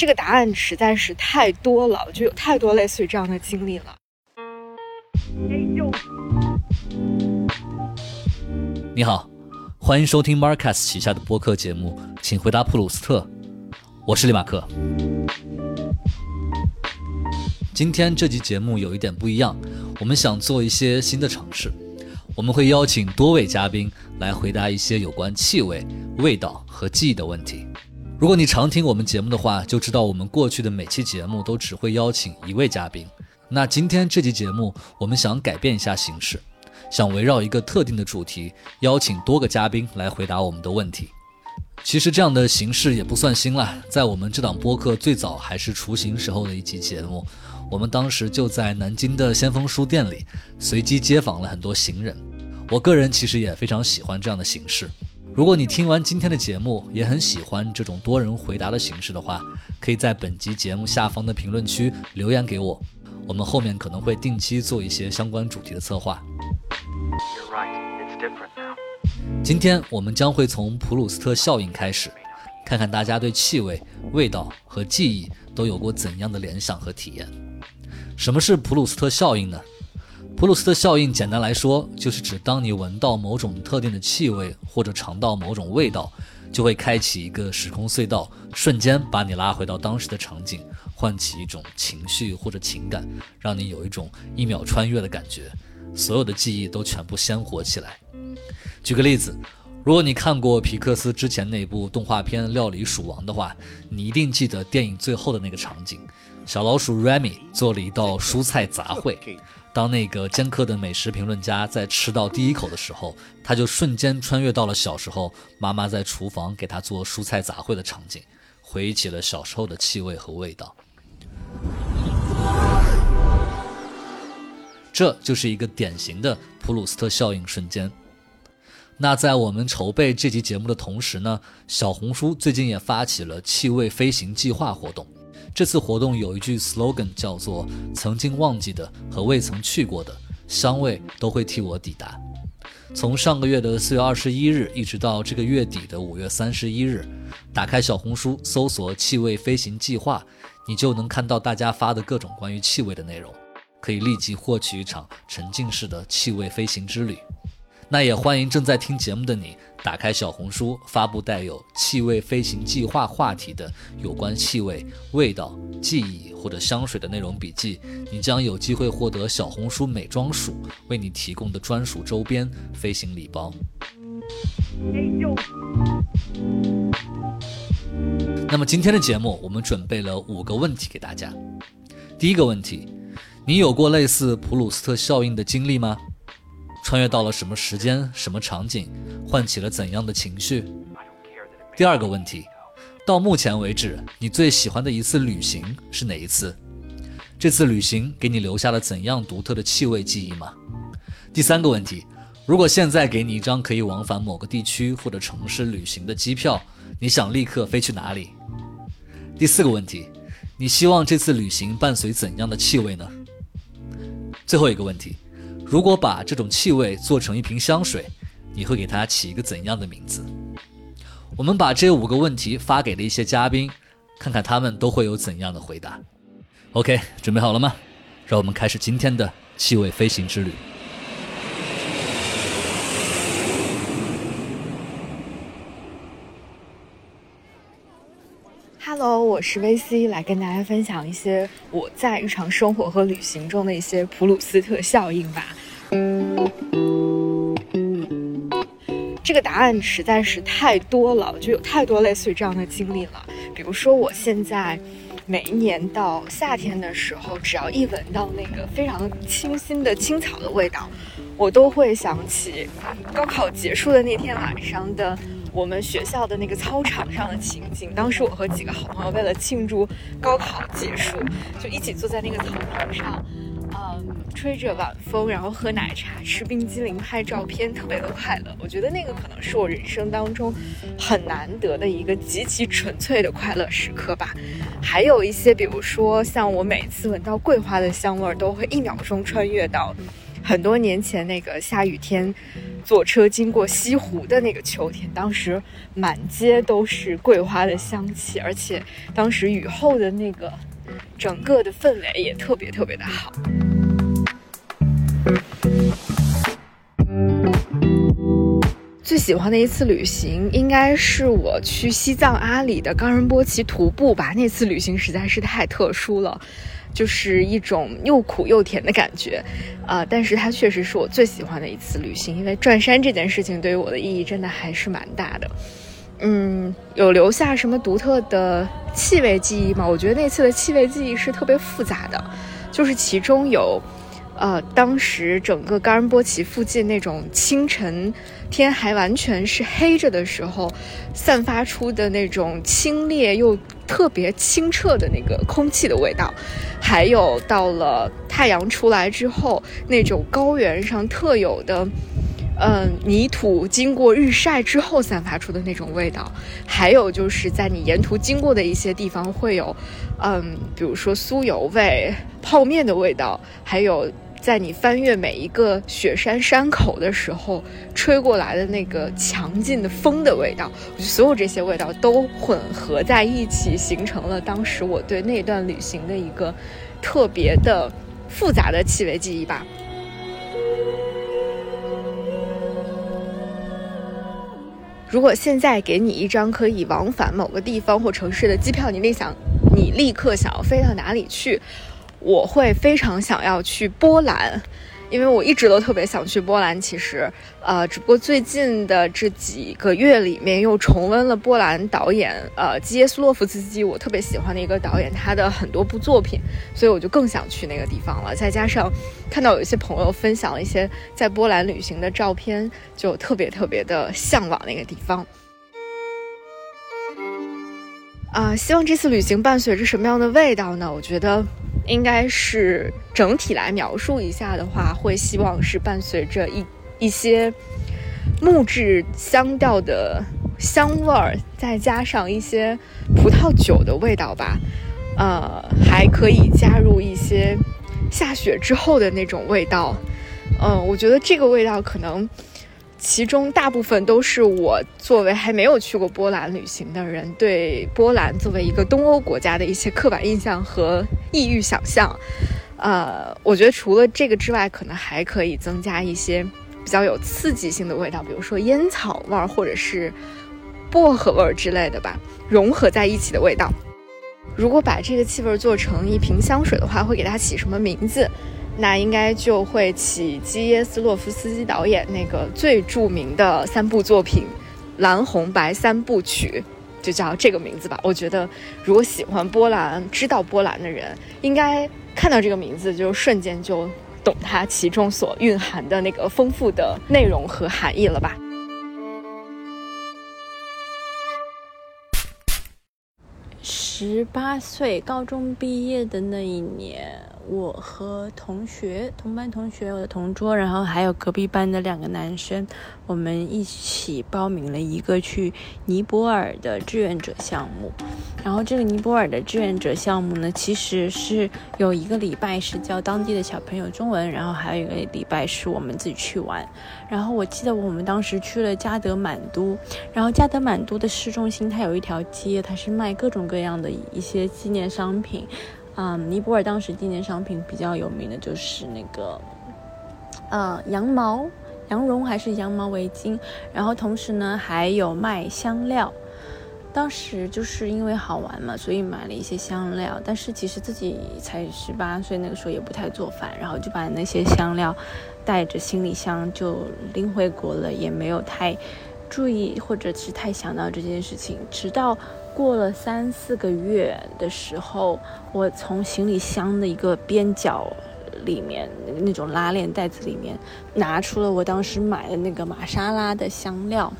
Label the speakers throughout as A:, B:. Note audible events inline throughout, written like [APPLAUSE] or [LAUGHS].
A: 这个答案实在是太多了，就有太多类似于这样的经历了。
B: 你好，欢迎收听 Marcus 旗下的播客节目，请回答普鲁斯特。我是李马克。今天这期节目有一点不一样，我们想做一些新的尝试。我们会邀请多位嘉宾来回答一些有关气味、味道和记忆的问题。如果你常听我们节目的话，就知道我们过去的每期节目都只会邀请一位嘉宾。那今天这期节目，我们想改变一下形式，想围绕一个特定的主题，邀请多个嘉宾来回答我们的问题。其实这样的形式也不算新了，在我们这档播客最早还是雏形时候的一期节目，我们当时就在南京的先锋书店里随机接访了很多行人。我个人其实也非常喜欢这样的形式。如果你听完今天的节目也很喜欢这种多人回答的形式的话，可以在本集节目下方的评论区留言给我，我们后面可能会定期做一些相关主题的策划。今天我们将会从普鲁斯特效应开始，看看大家对气味、味道和记忆都有过怎样的联想和体验。什么是普鲁斯特效应呢？普鲁斯特效应简单来说，就是指当你闻到某种特定的气味或者尝到某种味道，就会开启一个时空隧道，瞬间把你拉回到当时的场景，唤起一种情绪或者情感，让你有一种一秒穿越的感觉，所有的记忆都全部鲜活起来。举个例子，如果你看过皮克斯之前那部动画片《料理鼠王》的话，你一定记得电影最后的那个场景：小老鼠 Remy 做了一道蔬菜杂烩。当那个尖刻的美食评论家在吃到第一口的时候，他就瞬间穿越到了小时候妈妈在厨房给他做蔬菜杂烩的场景，回忆起了小时候的气味和味道。这就是一个典型的普鲁斯特效应瞬间。那在我们筹备这期节目的同时呢，小红书最近也发起了气味飞行计划活动。这次活动有一句 slogan 叫做“曾经忘记的和未曾去过的香味都会替我抵达”。从上个月的四月二十一日一直到这个月底的五月三十一日，打开小红书搜索“气味飞行计划”，你就能看到大家发的各种关于气味的内容，可以立即获取一场沉浸式的气味飞行之旅。那也欢迎正在听节目的你，打开小红书，发布带有“气味飞行计划”话题的有关气味、味道、记忆或者香水的内容笔记，你将有机会获得小红书美妆署为你提供的专属周边飞行礼包。那么今天的节目，我们准备了五个问题给大家。第一个问题，你有过类似普鲁斯特效应的经历吗？穿越到了什么时间、什么场景，唤起了怎样的情绪？第二个问题，到目前为止，你最喜欢的一次旅行是哪一次？这次旅行给你留下了怎样独特的气味记忆吗？第三个问题，如果现在给你一张可以往返某个地区或者城市旅行的机票，你想立刻飞去哪里？第四个问题，你希望这次旅行伴随怎样的气味呢？最后一个问题。如果把这种气味做成一瓶香水，你会给它起一个怎样的名字？我们把这五个问题发给了一些嘉宾，看看他们都会有怎样的回答。OK，准备好了吗？让我们开始今天的气味飞行之旅。
A: Hello，我是 VC，来跟大家分享一些我在日常生活和旅行中的一些普鲁斯特效应吧。这个答案实在是太多了，就有太多类似于这样的经历了。比如说，我现在每一年到夏天的时候，只要一闻到那个非常清新的青草的味道，我都会想起高考结束的那天晚上的我们学校的那个操场上的情景。当时我和几个好朋友为了庆祝高考结束，就一起坐在那个草坪上。嗯，吹着晚风，然后喝奶茶、吃冰激凌、拍照片，特别的快乐。我觉得那个可能是我人生当中很难得的一个极其纯粹的快乐时刻吧。还有一些，比如说像我每次闻到桂花的香味儿，都会一秒钟穿越到。很多年前那个下雨天，坐车经过西湖的那个秋天，当时满街都是桂花的香气，而且当时雨后的那个整个的氛围也特别特别的好。最喜欢的一次旅行，应该是我去西藏阿里的冈仁波齐徒步吧。那次旅行实在是太特殊了，就是一种又苦又甜的感觉，啊！但是它确实是我最喜欢的一次旅行，因为转山这件事情对于我的意义真的还是蛮大的。嗯，有留下什么独特的气味记忆吗？我觉得那次的气味记忆是特别复杂的，就是其中有。呃，当时整个冈仁波齐附近那种清晨天还完全是黑着的时候，散发出的那种清冽又特别清澈的那个空气的味道，还有到了太阳出来之后那种高原上特有的，嗯，泥土经过日晒之后散发出的那种味道，还有就是在你沿途经过的一些地方会有，嗯，比如说酥油味、泡面的味道，还有。在你翻越每一个雪山山口的时候，吹过来的那个强劲的风的味道，所有这些味道都混合在一起，形成了当时我对那段旅行的一个特别的复杂的气味记忆吧。如果现在给你一张可以往返某个地方或城市的机票，你立想，你立刻想要飞到哪里去？我会非常想要去波兰，因为我一直都特别想去波兰。其实，呃，只不过最近的这几个月里面又重温了波兰导演呃基耶斯洛夫斯基，我特别喜欢的一个导演，他的很多部作品，所以我就更想去那个地方了。再加上看到有一些朋友分享了一些在波兰旅行的照片，就特别特别的向往那个地方。啊，希望这次旅行伴随着什么样的味道呢？我觉得。应该是整体来描述一下的话，会希望是伴随着一一些木质香调的香味儿，再加上一些葡萄酒的味道吧。呃，还可以加入一些下雪之后的那种味道。嗯，我觉得这个味道可能。其中大部分都是我作为还没有去过波兰旅行的人，对波兰作为一个东欧国家的一些刻板印象和异域想象。呃，我觉得除了这个之外，可能还可以增加一些比较有刺激性的味道，比如说烟草味儿或者是薄荷味儿之类的吧，融合在一起的味道。如果把这个气味做成一瓶香水的话，会给它起什么名字？那应该就会起基耶斯洛夫斯基导演那个最著名的三部作品《蓝红白三部曲》，就叫这个名字吧。我觉得，如果喜欢波兰、知道波兰的人，应该看到这个名字就瞬间就懂它其中所蕴含的那个丰富的内容和含义了吧。
C: 十八岁高中毕业的那一年。我和同学、同班同学、我的同桌，然后还有隔壁班的两个男生，我们一起报名了一个去尼泊尔的志愿者项目。然后这个尼泊尔的志愿者项目呢，其实是有一个礼拜是教当地的小朋友中文，然后还有一个礼拜是我们自己去玩。然后我记得我们当时去了加德满都，然后加德满都的市中心它有一条街，它是卖各种各样的一些纪念商品。嗯，尼泊尔当时纪念商品比较有名的就是那个，呃，羊毛、羊绒还是羊毛围巾，然后同时呢还有卖香料。当时就是因为好玩嘛，所以买了一些香料。但是其实自己才十八岁，那个时候也不太做饭，然后就把那些香料带着行李箱就拎回国了，也没有太注意或者是太想到这件事情，直到。过了三四个月的时候，我从行李箱的一个边角里面那种拉链袋子里面拿出了我当时买的那个玛莎拉的香料，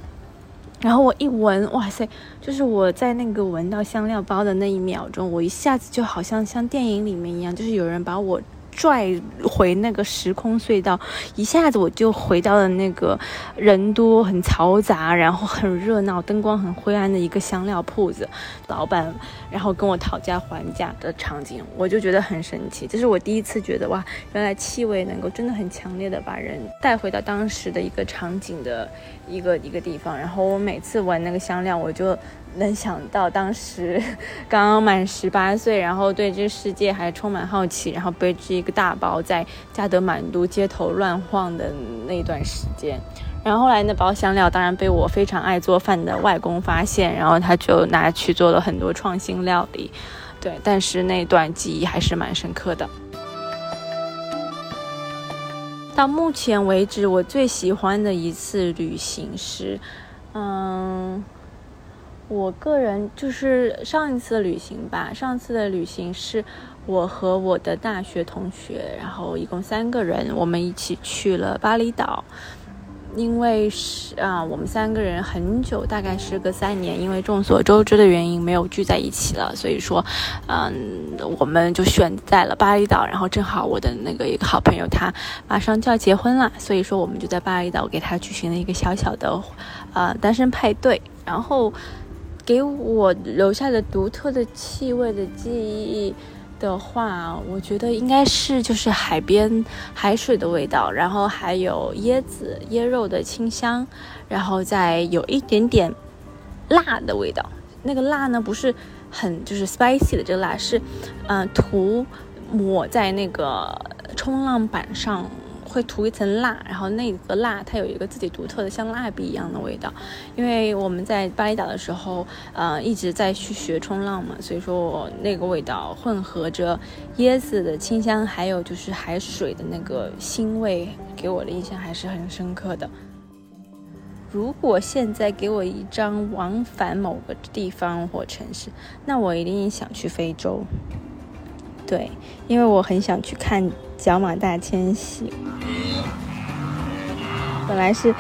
C: 然后我一闻，哇塞！就是我在那个闻到香料包的那一秒钟，我一下子就好像像电影里面一样，就是有人把我拽回那个时空隧道，一下子我就回到了那个人多、很嘈杂，然后很热闹、灯光很灰暗的一个香料铺子，老板然后跟我讨价还价的场景，我就觉得很神奇。这是我第一次觉得哇，原来气味能够真的很强烈的把人带回到当时的一个场景的一个一个地方。然后我每次闻那个香料，我就。能想到当时刚 [LAUGHS] 刚满十八岁，然后对这个世界还充满好奇，然后背着一个大包在加德满都街头乱晃的那段时间。然后后来那包香料当然被我非常爱做饭的外公发现，然后他就拿去做了很多创新料理。对，但是那段记忆还是蛮深刻的。到目前为止，我最喜欢的一次旅行是，嗯。我个人就是上一次旅行吧，上次的旅行是我和我的大学同学，然后一共三个人，我们一起去了巴厘岛。因为是啊，我们三个人很久，大概是个三年，因为众所周知的原因没有聚在一起了，所以说，嗯，我们就选在了巴厘岛。然后正好我的那个一个好朋友他马上就要结婚了，所以说我们就在巴厘岛给他举行了一个小小的，呃，单身派对。然后。给我留下的独特的气味的记忆的话，我觉得应该是就是海边海水的味道，然后还有椰子椰肉的清香，然后再有一点点辣的味道。那个辣呢，不是很就是 spicy 的这个辣，是嗯涂抹在那个冲浪板上。会涂一层蜡，然后那个蜡它有一个自己独特的像蜡笔一样的味道。因为我们在巴厘岛的时候，呃，一直在去学冲浪嘛，所以说我那个味道混合着椰子的清香，还有就是海水的那个腥味，给我的印象还是很深刻的。如果现在给我一张往返某个地方或城市，那我一定想去非洲。对，因为我很想去看角马大迁徙。本来是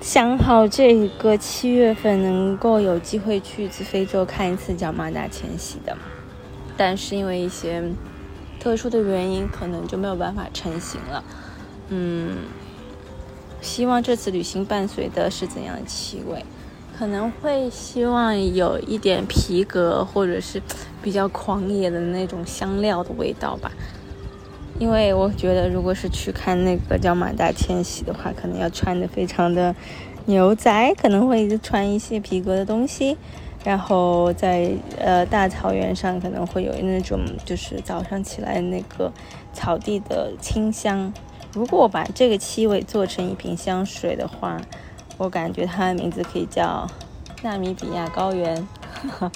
C: 想好这个七月份能够有机会去一次非洲看一次角马大迁徙的，但是因为一些特殊的原因，可能就没有办法成行了。嗯，希望这次旅行伴随的是怎样的气味？可能会希望有一点皮革，或者是比较狂野的那种香料的味道吧。因为我觉得，如果是去看那个叫马大迁徙的话，可能要穿的非常的牛仔，可能会穿一些皮革的东西。然后在呃大草原上，可能会有那种就是早上起来那个草地的清香。如果把这个气味做成一瓶香水的话。我感觉它的名字可以叫纳米比亚高原。[LAUGHS]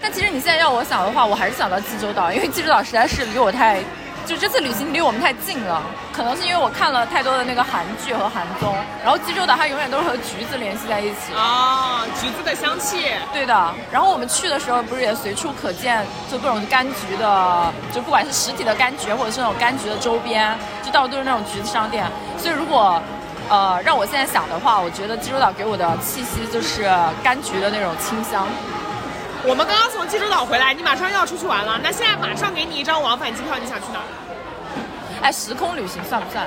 D: 但其实你现在让我想的话，我还是想到济州岛，因为济州岛实在是离我太。就这次旅行离我们太近了，可能是因为我看了太多的那个韩剧和韩综，然后济州岛它永远都是和橘子联系在一起
E: 啊，橘子的香气。
D: 对的，然后我们去的时候不是也随处可见，就各种柑橘的，就不管是实体的柑橘，或者是那种柑橘的周边，就到处都是那种橘子商店。所以如果，呃，让我现在想的话，我觉得济州岛给我的气息就是柑橘的那种清香。
E: 我们刚刚从济州岛回来，你马上又要出去玩了。那现在马上给你一张往返机票，你想去哪儿？
D: 哎，时空旅行算不算？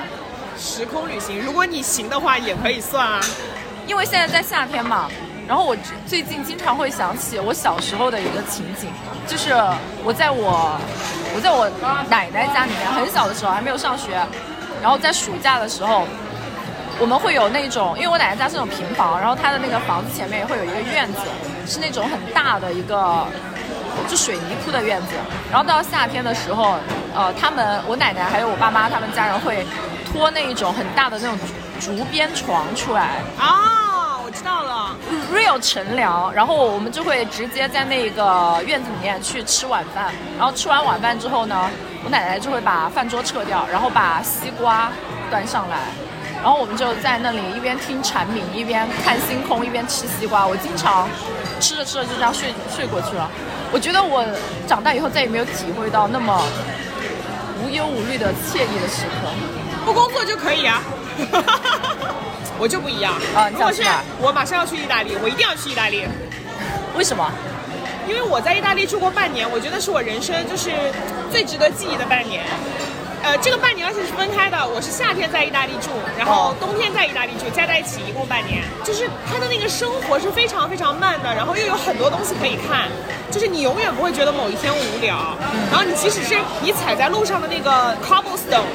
E: 时空旅行，如果你行的话，也可以算啊。
D: 因为现在在夏天嘛，然后我最近经常会想起我小时候的一个情景，就是我在我我在我奶奶家里面，很小的时候还没有上学，然后在暑假的时候。我们会有那种，因为我奶奶家是那种平房，然后她的那个房子前面也会有一个院子，是那种很大的一个，就水泥铺的院子。然后到夏天的时候，呃，他们我奶奶还有我爸妈他们家人会拖那一种很大的那种竹编床出来。
E: 啊，我知道了
D: ，real 乘凉。然后我们就会直接在那个院子里面去吃晚饭。然后吃完晚饭之后呢，我奶奶就会把饭桌撤掉，然后把西瓜端上来。然后我们就在那里一边听蝉鸣，一边看星空，一边吃西瓜。我经常吃着吃着就这样睡睡过去了。我觉得我长大以后再也没有体会到那么无忧无虑的惬意的时刻。
E: 不工作就可以啊，我就不一样
D: 啊！你想去哪？
E: 我马上要去意大利，我一定要去意大利。
D: 为什么？
E: 因为我在意大利住过半年，我觉得是我人生就是最值得记忆的半年。呃，这个半年而且是分开的，我是夏天在意大利住，然后冬天在意大利住，加在一起一共半年。就是他的那个生活是非常非常慢的，然后又有很多东西可以看，就是你永远不会觉得某一天无聊。然后你即使是你踩在路上的那个 cobblestone，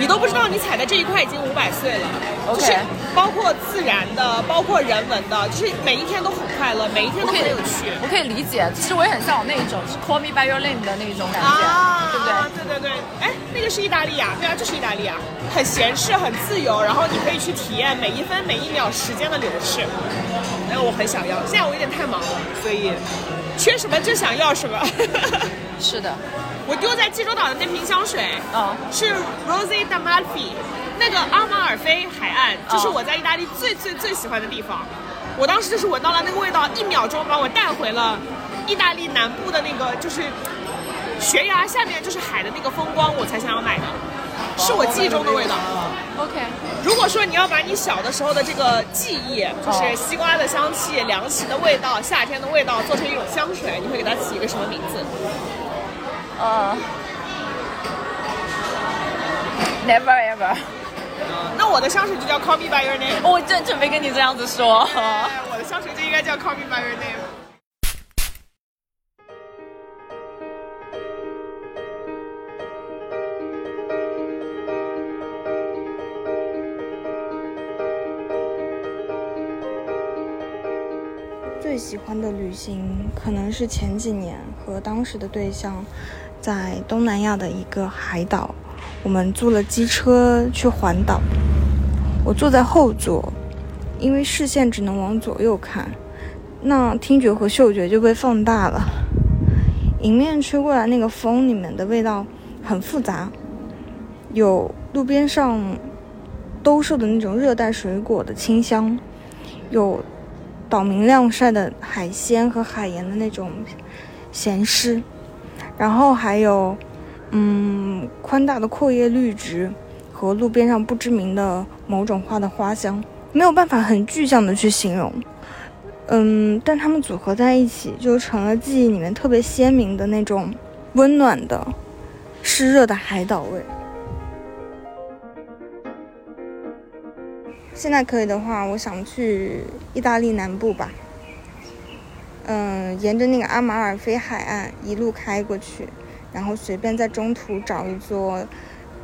E: 你都不知道你踩的这一块已经五百岁了。就是包括自然的，包括人文的，就是每一天都很快乐，每一天都很有趣。
D: 我可以理解，其实我也很向往那一种，是 Call Me by Your Name 的那种感觉，
E: 啊，
D: 对不对？
E: 对对对，哎，那个是意大利啊，对啊，就是意大利啊，很闲适，很自由，然后你可以去体验每一分每一秒时间的流逝。那个我很想要，现在我有点太忙了，所以缺什么就想要什么。[LAUGHS]
D: 是的，
E: 我丢在济州岛的那瓶香水，
D: 嗯
E: 是 Rose d'Amalfi，那个阿马尔菲海岸，这是我在意大利最最最喜欢的地方。我当时就是闻到了那个味道，一秒钟把我带回了意大利南部的那个就是悬崖下面就是海的那个风光，我才想要买的，是我记忆中的味道。
D: ，OK，
E: 如果说你要把你小的时候的这个记忆，就是西瓜的香气、凉席的味道、夏天的味道，做成一种香水，你会给它起一个什么名字？
D: 呃，Never ever，
E: 那我的香水就叫 Call Me by Your Name。
D: 我正准备跟你这样子说。
E: 哎，[LAUGHS] 我的香水就应该叫 Call Me by Your Name。
F: 最喜欢的旅行可能是前几年和当时的对象在东南亚的一个海岛，我们租了机车去环岛。我坐在后座，因为视线只能往左右看，那听觉和嗅觉就被放大了。迎面吹过来那个风里面的味道很复杂，有路边上兜售的那种热带水果的清香，有岛明晾晒的海鲜和海盐的那种咸湿，然后还有嗯宽大的阔叶绿植和路边上不知名的某种花的花香，没有办法很具象的去形容。嗯，但它们组合在一起，就成了记忆里面特别鲜明的那种温暖的、湿热的海岛味。现在可以的话，我想去意大利南部吧。嗯，沿着那个阿马尔菲海岸一路开过去，然后随便在中途找一座，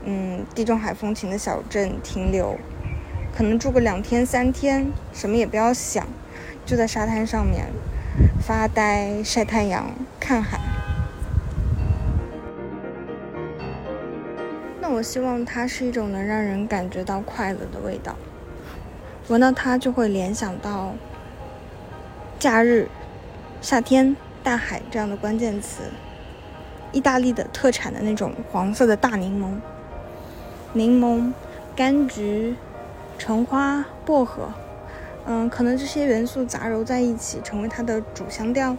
F: 嗯，地中海风情的小镇停留，可能住个两天三天，什么也不要想，就在沙滩上面发呆、晒太阳、看海。那我希望它是一种能让人感觉到快乐的味道。闻到它就会联想到假日、夏天、大海这样的关键词。意大利的特产的那种黄色的大柠檬，柠檬、柑橘、橙花、薄荷，嗯，可能这些元素杂糅在一起，成为它的主香调。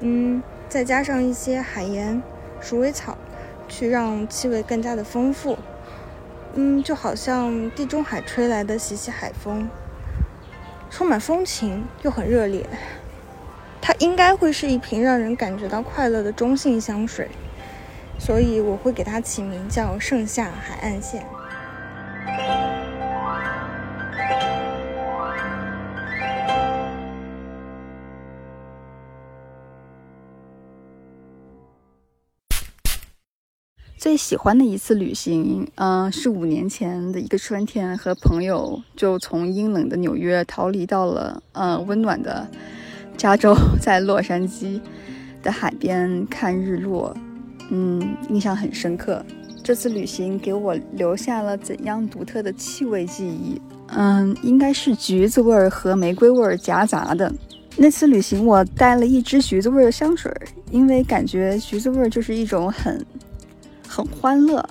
F: 嗯，再加上一些海盐、鼠尾草，去让气味更加的丰富。嗯，就好像地中海吹来的习习海风，充满风情又很热烈。它应该会是一瓶让人感觉到快乐的中性香水，所以我会给它起名叫盛夏海岸线。
G: 最喜欢的一次旅行，嗯、是五年前的一个春天，和朋友就从阴冷的纽约逃离到了呃温暖的加州，[LAUGHS] 在洛杉矶的海边看日落，嗯，印象很深刻。这次旅行给我留下了怎样独特的气味记忆？嗯，应该是橘子味儿和玫瑰味儿夹杂的。那次旅行我带了一支橘子味儿的香水，因为感觉橘子味儿就是一种很很欢乐，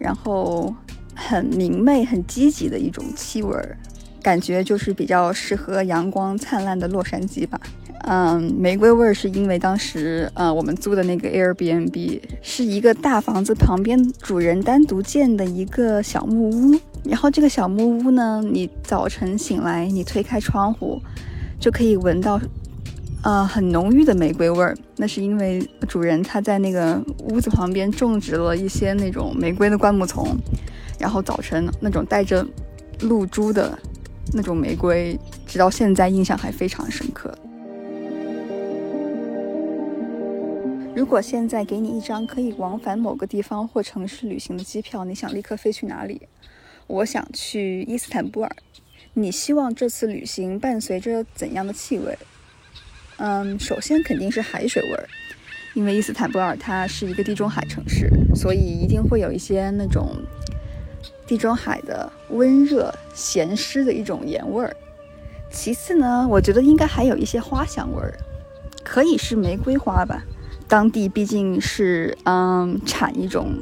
G: 然后很明媚、很积极的一种气味儿，感觉就是比较适合阳光灿烂的洛杉矶吧。嗯，玫瑰味儿是因为当时呃我们租的那个 Airbnb 是一个大房子旁边主人单独建的一个小木屋，然后这个小木屋呢，你早晨醒来，你推开窗户，就可以闻到呃，很浓郁的玫瑰味儿。那是因为主人他在那个屋子旁边种植了一些那种玫瑰的灌木丛，然后早晨那种带着露珠的那种玫瑰，直到现在印象还非常深刻。如果现在给你一张可以往返某个地方或城市旅行的机票，你想立刻飞去哪里？我想去伊斯坦布尔。你希望这次旅行伴随着怎样的气味？嗯，首先肯定是海水味儿，因为伊斯坦布尔它是一个地中海城市，所以一定会有一些那种地中海的温热、咸湿的一种盐味儿。其次呢，我觉得应该还有一些花香味儿，可以是玫瑰花吧。当地毕竟是嗯产一种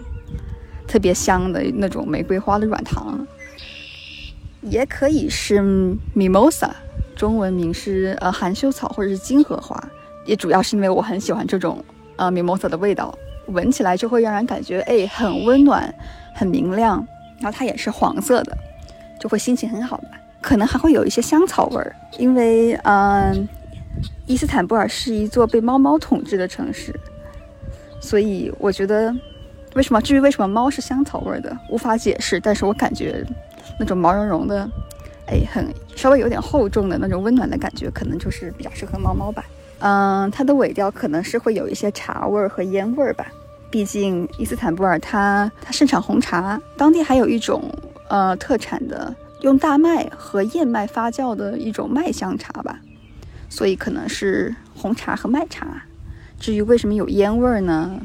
G: 特别香的那种玫瑰花的软糖，也可以是 mimosa，中文名是呃含羞草或者是金荷花，也主要是因为我很喜欢这种呃 mimosa 的味道，闻起来就会让人感觉哎很温暖、很明亮，然后它也是黄色的，就会心情很好吧。可能还会有一些香草味儿，因为嗯。伊斯坦布尔是一座被猫猫统治的城市，所以我觉得，为什么至于为什么猫是香草味儿的，无法解释。但是我感觉那种毛茸茸的，哎，很稍微有点厚重的那种温暖的感觉，可能就是比较适合猫猫吧。嗯，它的尾调可能是会有一些茶味儿和烟味儿吧。毕竟伊斯坦布尔它它盛产红茶，当地还有一种呃特产的用大麦和燕麦发酵的一种麦香茶吧。所以可能是红茶和麦茶。至于为什么有烟味儿呢？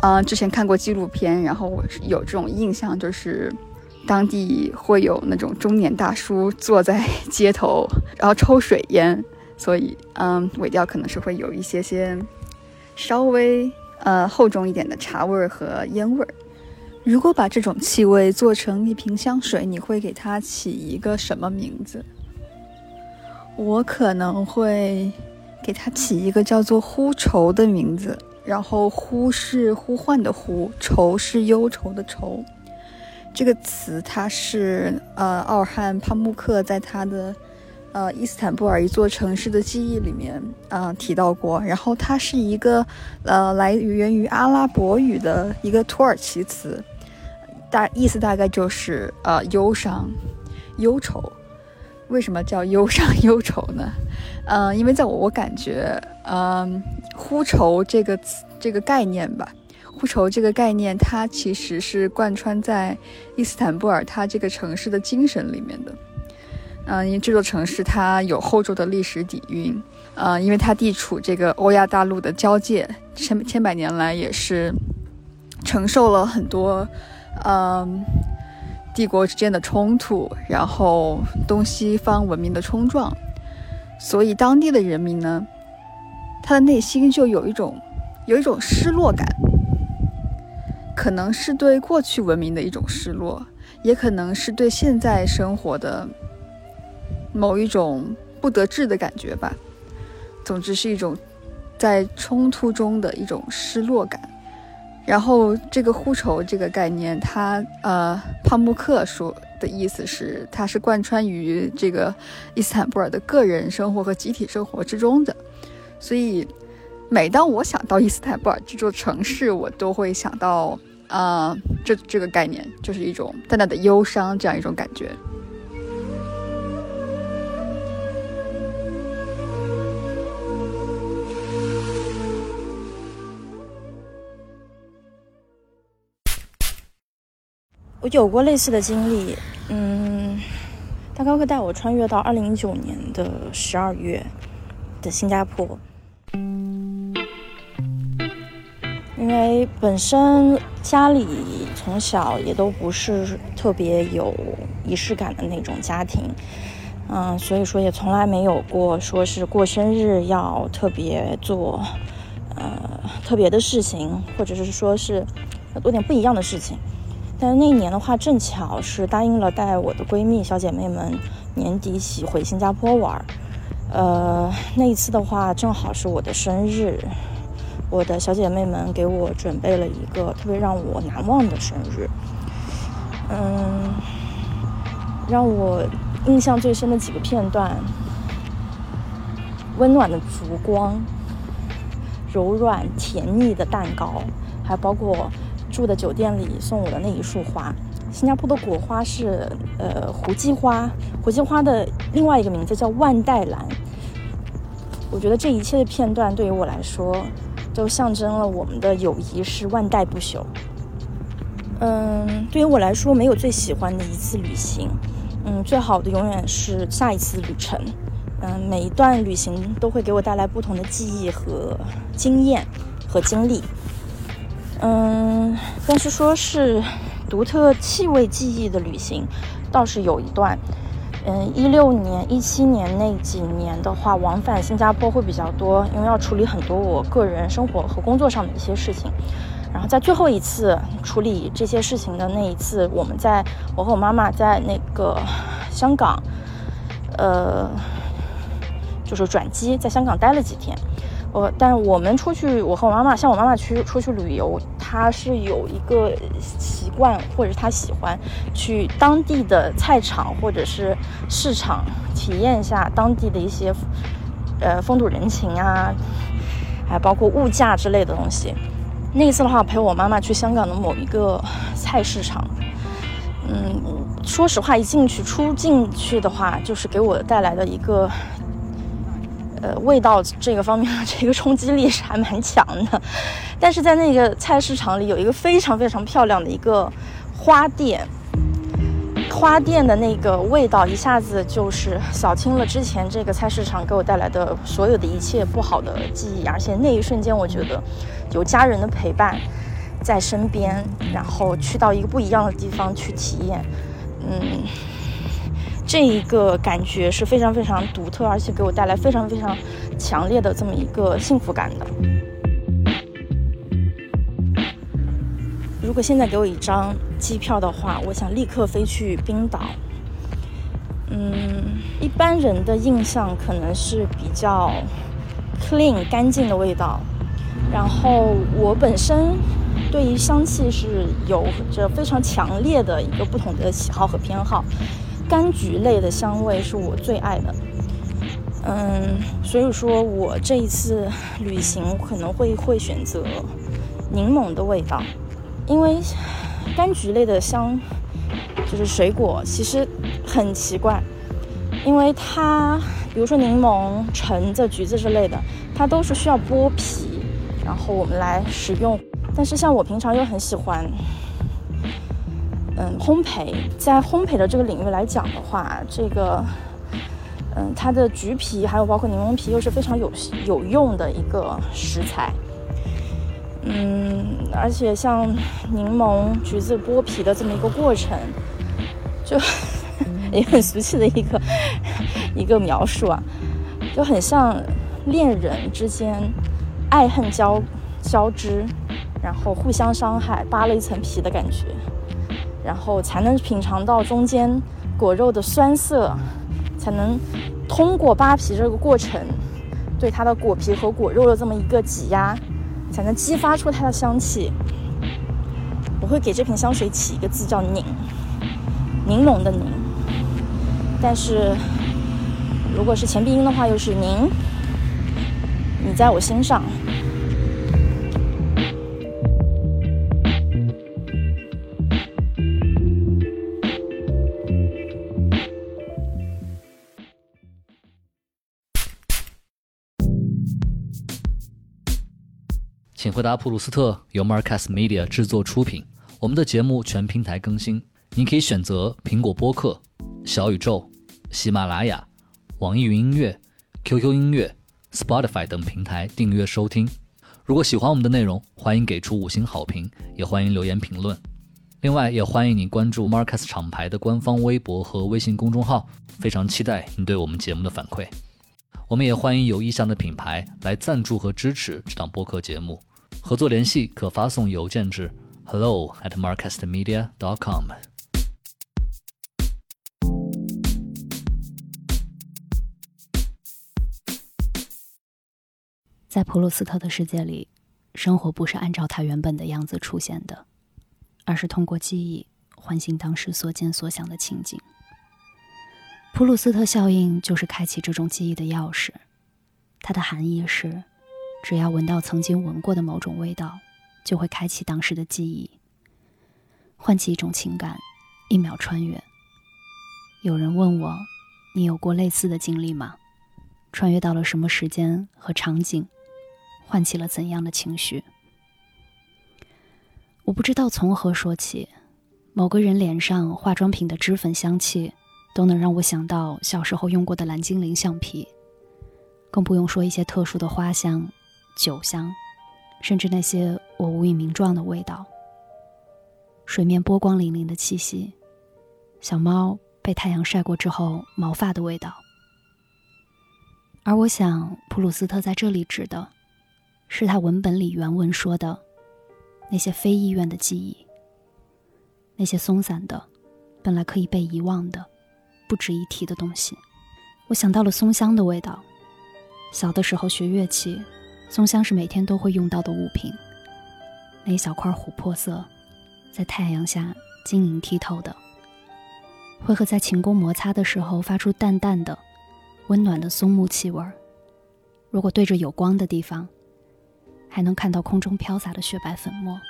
G: 啊，之前看过纪录片，然后我有这种印象，就是当地会有那种中年大叔坐在街头，然后抽水烟，所以嗯，尾调可能是会有一些些稍微呃厚重一点的茶味儿和烟味儿。如果把这种气味做成一瓶香水，你会给它起一个什么名字？我可能会给它起一个叫做“呼愁”的名字，然后“呼”是呼唤的“呼”，“愁”是忧愁的“愁”。这个词它是呃奥尔汉·帕慕克在他的呃伊斯坦布尔一座城市的记忆里面啊提到过，然后它是一个呃来源于阿拉伯语的一个土耳其词，大意思大概就是呃忧伤、忧愁。为什么叫忧伤忧愁呢？嗯，因为在我我感觉，嗯，呼愁这个词这个概念吧，呼愁这个概念，它其实是贯穿在伊斯坦布尔它这个城市的精神里面的。嗯，因为这座城市它有厚重的历史底蕴，呃，因为它地处这个欧亚大陆的交界，千千百年来也是承受了很多，嗯。帝国之间的冲突，然后东西方文明的冲撞，所以当地的人民呢，他的内心就有一种有一种失落感，可能是对过去文明的一种失落，也可能是对现在生活的某一种不得志的感觉吧。总之是一种在冲突中的一种失落感。然后这个呼愁这个概念，它呃，帕慕克说的意思是，它是贯穿于这个伊斯坦布尔的个人生活和集体生活之中的。所以，每当我想到伊斯坦布尔这座城市，我都会想到啊，这这个概念就是一种淡淡的忧伤这样一种感觉。
H: 有过类似的经历，嗯，大高会带我穿越到二零一九年的十二月的新加坡，因为本身家里从小也都不是特别有仪式感的那种家庭，嗯，所以说也从来没有过说是过生日要特别做呃特别的事情，或者是说是要做点不一样的事情。但那一年的话，正巧是答应了带我的闺蜜小姐妹们年底一起回新加坡玩儿。呃，那一次的话，正好是我的生日，我的小姐妹们给我准备了一个特别让我难忘的生日。嗯，让我印象最深的几个片段，温暖的烛光、柔软甜腻的蛋糕，还包括住的酒店里送我的那一束花。新加坡的国花是呃胡姬花，胡姬花的另外一个名字叫万代兰。我觉得这一切的片段对于我来说，都象征了我们的友谊是万代不朽。嗯，对于我来说，没有最喜欢的一次旅行，嗯，最好的永远是下一次旅程。嗯，每一段旅行都会给我带来不同的记忆和经验和经历。嗯，但是说是独特气味记忆的旅行，倒是有一段。嗯，一六年、一七年那几年的话，往返新加坡会比较多，因为要处理很多我个人生活和工作上的一些事情。然后在最后一次处理这些事情的那一次，我们在我和我妈妈在那个香港，呃，就是转机在香港待了几天。我，但我们出去，我和我妈妈，像我妈妈去出去旅游，她是有一个习惯，或者她喜欢去当地的菜场或者是市场体验一下当地的一些，呃，风土人情啊，还包括物价之类的东西。那一次的话，陪我妈妈去香港的某一个菜市场，嗯，说实话，一进去出进去的话，就是给我带来的一个。呃，味道这个方面的 [LAUGHS] 这个冲击力是还蛮强的，但是在那个菜市场里有一个非常非常漂亮的一个花店，花店的那个味道一下子就是扫清了之前这个菜市场给我带来的所有的一切不好的记忆，而且那一瞬间我觉得有家人的陪伴在身边，然后去到一个不一样的地方去体验，嗯。这一个感觉是非常非常独特，而且给我带来非常非常强烈的这么一个幸福感的。如果现在给我一张机票的话，我想立刻飞去冰岛。嗯，一般人的印象可能是比较 clean 干净的味道，然后我本身对于香气是有着非常强烈的一个不同的喜好和偏好。柑橘类的香味是我最爱的，嗯，所以说我这一次旅行可能会会选择柠檬的味道，因为柑橘类的香就是水果，其实很奇怪，因为它比如说柠檬、橙子、橘子之类的，它都是需要剥皮，然后我们来食用，但是像我平常又很喜欢。嗯，烘焙在烘焙的这个领域来讲的话，这个，嗯，它的橘皮还有包括柠檬皮又是非常有有用的一个食材。嗯，而且像柠檬、橘子剥皮的这么一个过程，就 [LAUGHS] 也很俗气的一个 [LAUGHS] 一个描述啊，就很像恋人之间爱恨交交织，然后互相伤害，扒了一层皮的感觉。然后才能品尝到中间果肉的酸涩，才能通过扒皮这个过程，对它的果皮和果肉的这么一个挤压，才能激发出它的香气。我会给这瓶香水起一个字叫“柠”，柠檬的“柠”。但是如果是前鼻音的话，又是“您”，你在我心上。
B: 请回答普鲁斯特由 Marcus Media 制作出品。我们的节目全平台更新，你可以选择苹果播客、小宇宙、喜马拉雅、网易云音乐、QQ 音乐、Spotify 等平台订阅收听。如果喜欢我们的内容，欢迎给出五星好评，也欢迎留言评论。另外，也欢迎你关注 Marcus 厂牌的官方微博和微信公众号，非常期待你对我们节目的反馈。我们也欢迎有意向的品牌来赞助和支持这档播客节目。合作联系可发送邮件至 hello at marketmedia dot com。
I: 在普鲁斯特的世界里，生活不是按照他原本的样子出现的，而是通过记忆唤醒当时所见所想的情景。普鲁斯特效应就是开启这种记忆的钥匙。它的含义是，只要闻到曾经闻过的某种味道，就会开启当时的记忆，唤起一种情感，一秒穿越。有人问我，你有过类似的经历吗？穿越到了什么时间和场景，唤起了怎样的情绪？我不知道从何说起。某个人脸上化妆品的脂粉香气，都能让我想到小时候用过的蓝精灵橡皮，更不用说一些特殊的花香、酒香，甚至那些我无以名状的味道。水面波光粼粼的气息，小猫被太阳晒过之后毛发的味道。而我想，普鲁斯特在这里指的，是他文本里原文说的那些非意愿的记忆，那些松散的、本来可以被遗忘的、不值一提的东西。我想到了松香的味道。小的时候学乐器，松香是每天都会用到的物品。那一小块琥珀色，在太阳下晶莹剔透的，会和在琴弓摩擦的时候发出淡淡的。温暖的松木气味儿，如果对着有光的地方，还能看到空中飘洒的雪白粉末。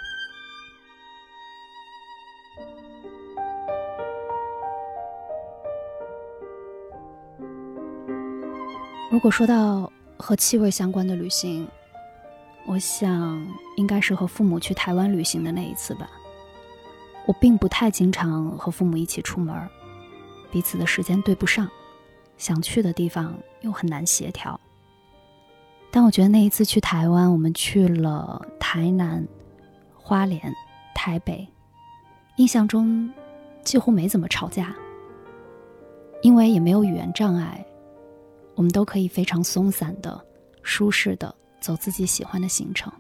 I: 如果说到和气味相关的旅行，我想应该是和父母去台湾旅行的那一次吧。我并不太经常和父母一起出门，彼此的时间对不上。想去的地方又很难协调，但我觉得那一次去台湾，我们去了台南、花莲、台北，印象中几乎没怎么吵架，因为也没有语言障碍，我们都可以非常松散的、舒适的走自己喜欢的行程，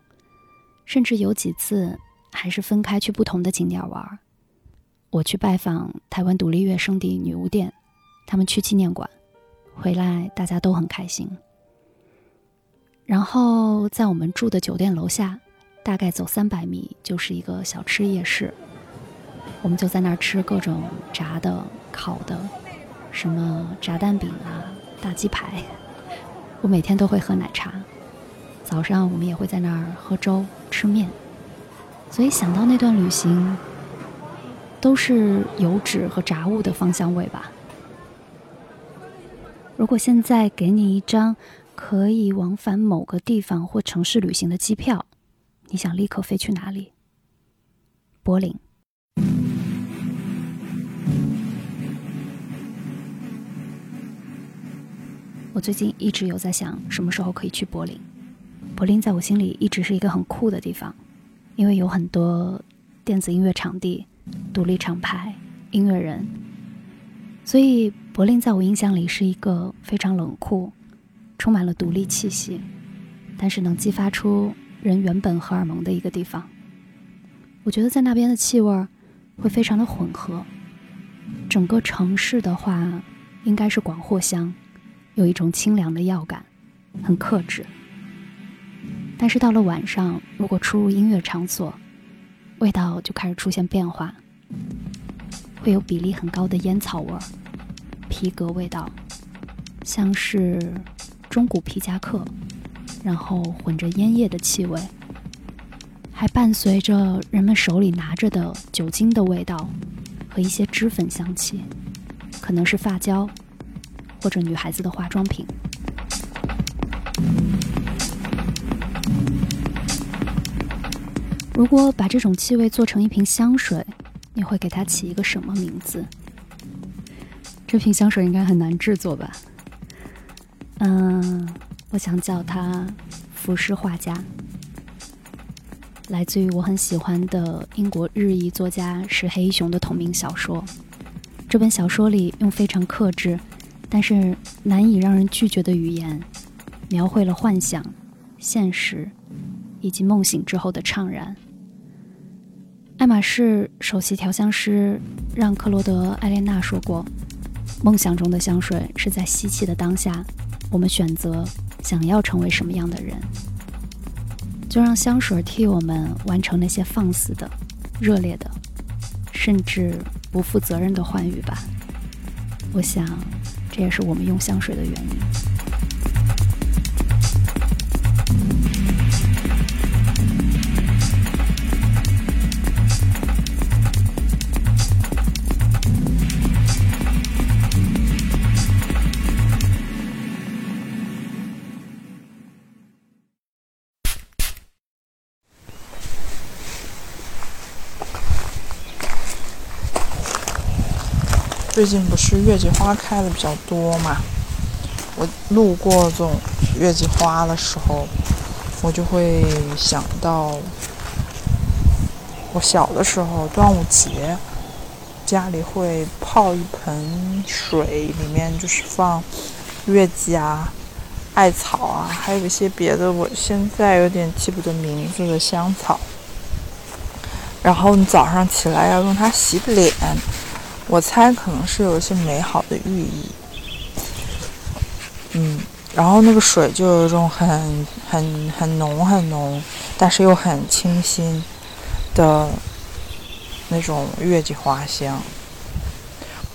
I: 甚至有几次还是分开去不同的景点玩。我去拜访台湾独立乐圣地女巫店，他们去纪念馆。回来大家都很开心。然后在我们住的酒店楼下，大概走三百米就是一个小吃夜市，我们就在那儿吃各种炸的、烤的，什么炸蛋饼啊、大鸡排。我每天都会喝奶茶，早上我们也会在那儿喝粥、吃面。所以想到那段旅行，都是油脂和炸物的芳香味吧。如果现在给你一张可以往返某个地方或城市旅行的机票，你想立刻飞去哪里？柏林。我最近一直有在想，什么时候可以去柏林。柏林在我心里一直是一个很酷的地方，因为有很多电子音乐场地、独立厂牌、音乐人，所以。柏林在我印象里是一个非常冷酷、充满了独立气息，但是能激发出人原本荷尔蒙的一个地方。我觉得在那边的气味会非常的混合。整个城市的话，应该是广藿香，有一种清凉的药感，很克制。但是到了晚上，如果出入音乐场所，味道就开始出现变化，会有比例很高的烟草味儿。皮革味道，像是中古皮夹克，然后混着烟叶的气味，还伴随着人们手里拿着的酒精的味道和一些脂粉香气，可能是发胶或者女孩子的化妆品。如果把这种气味做成一瓶香水，你会给它起一个什么名字？这瓶香水应该很难制作吧？嗯，我想叫它“浮世画家”，来自于我很喜欢的英国日裔作家石黑一雄的同名小说。这本小说里用非常克制，但是难以让人拒绝的语言，描绘了幻想、现实以及梦醒之后的怅然。爱马仕首席调香师让·克罗德·艾莲娜说过。梦想中的香水是在吸气的当下，我们选择想要成为什么样的人，就让香水替我们完成那些放肆的、热烈的，甚至不负责任的欢愉吧。我想，这也是我们用香水的原因。
J: 最近不是月季花开的比较多嘛？我路过这种月季花的时候，我就会想到我小的时候端午节，家里会泡一盆水，里面就是放月季啊、艾草啊，还有一些别的，我现在有点记不得名字的香草。然后你早上起来要用它洗脸。我猜可能是有一些美好的寓意，嗯，然后那个水就有一种很很很浓很浓，但是又很清新的那种月季花香。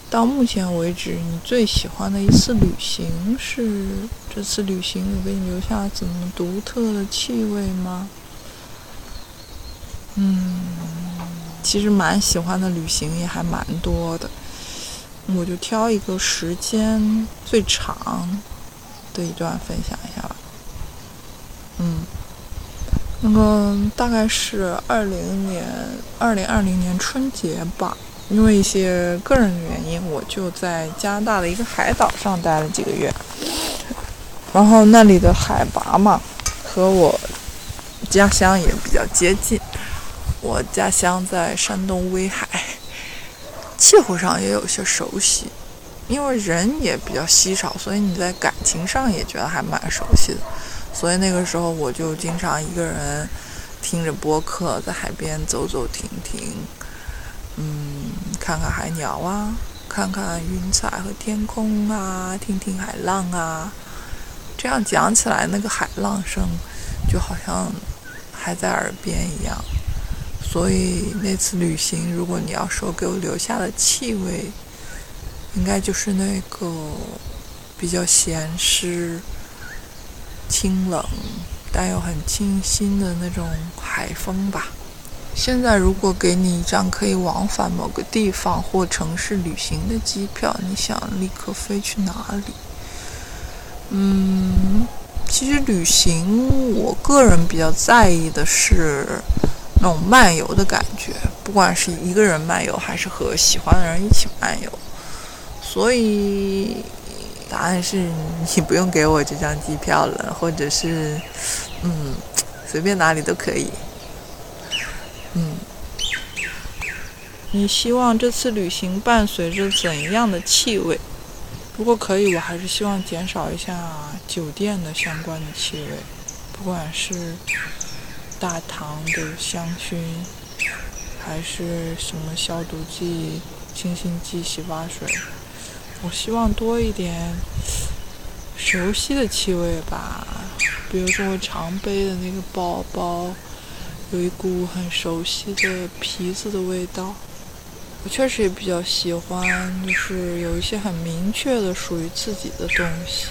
J: 到目前为止，你最喜欢的一次旅行是这次旅行有给你留下怎么独特的气味吗？嗯。其实蛮喜欢的旅行也还蛮多的，我就挑一个时间最长的一段分享一下吧。嗯，那个大概是二零年二零二零年春节吧，因为一些个人的原因，我就在加拿大的一个海岛上待了几个月，然后那里的海拔嘛，和我家乡也比较接近。我家乡在山东威海，[LAUGHS] 气候上也有些熟悉，因为人也比较稀少，所以你在感情上也觉得还蛮熟悉的。所以那个时候我就经常一个人听着播客，在海边走走停停，嗯，看看海鸟啊，看看云彩和天空啊，听听海浪啊。这样讲起来，那个海浪声就好像还在耳边一样。所以那次旅行，如果你要说给我留下的气味，应该就是那个比较咸湿、清冷但又很清新的那种海风吧。现在如果给你一张可以往返某个地方或城市旅行的机票，你想立刻飞去哪里？嗯，其实旅行，我个人比较在意的是。那种漫游的感觉，不管是一个人漫游，还是和喜欢的人一起漫游，所以答案是你不用给我这张机票了，或者是，嗯，随便哪里都可以。嗯，你希望这次旅行伴随着怎样的气味？如果可以，我还是希望减少一下酒店的相关的气味，不管是。大堂的香薰，还是什么消毒剂、清新剂、洗发水？我希望多一点熟悉的气味吧，比如说我常背的那个包包，有一股很熟悉的皮子的味道。我确实也比较喜欢，就是有一些很明确的属于自己的东西，